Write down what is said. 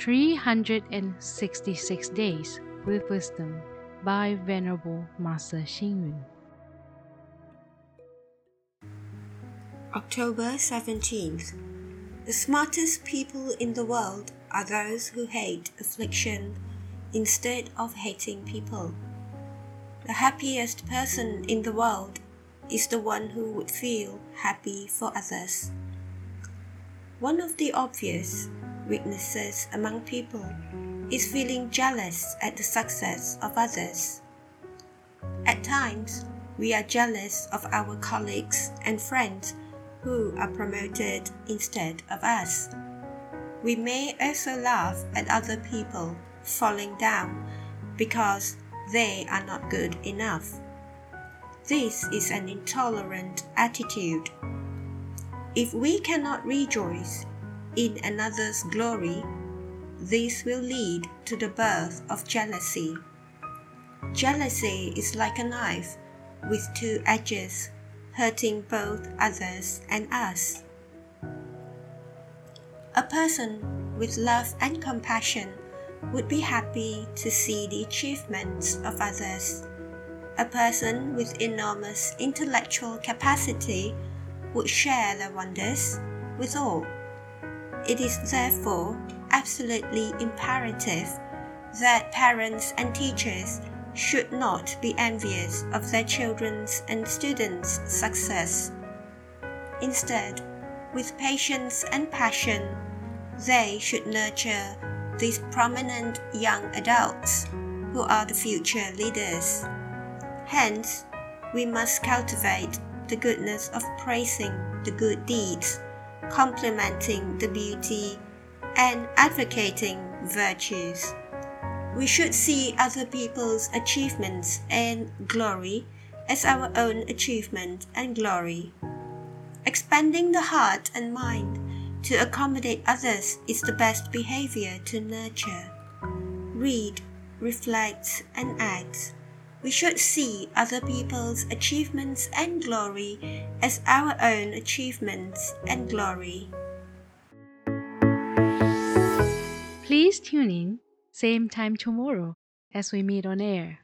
366 Days with Wisdom by Venerable Master Hsing. October 17th. The smartest people in the world are those who hate affliction instead of hating people. The happiest person in the world is the one who would feel happy for others. One of the obvious weaknesses among people is feeling jealous at the success of others. At times, we are jealous of our colleagues and friends who are promoted instead of us. We may also laugh at other people falling down because they are not good enough. This is an intolerant attitude. If we cannot rejoice in another's glory, this will lead to the birth of jealousy. Jealousy is like a knife with two edges, hurting both others and us. A person with love and compassion would be happy to see the achievements of others. A person with enormous intellectual capacity would share their wonders with all. It is therefore absolutely imperative that parents and teachers should not be envious of their children's and students' success. Instead, with patience and passion, they should nurture these prominent young adults who are the future leaders. Hence, we must cultivate the goodness of praising the good deeds, complimenting the beauty, and advocating virtues. We should see other people's achievements and glory as our own achievement and glory. Expanding the heart and mind to accommodate others is the best behavior to nurture. Read, reflect, and act. We should see other people's achievements and glory as our own achievements and glory. Please tune in, same time tomorrow as we meet on air.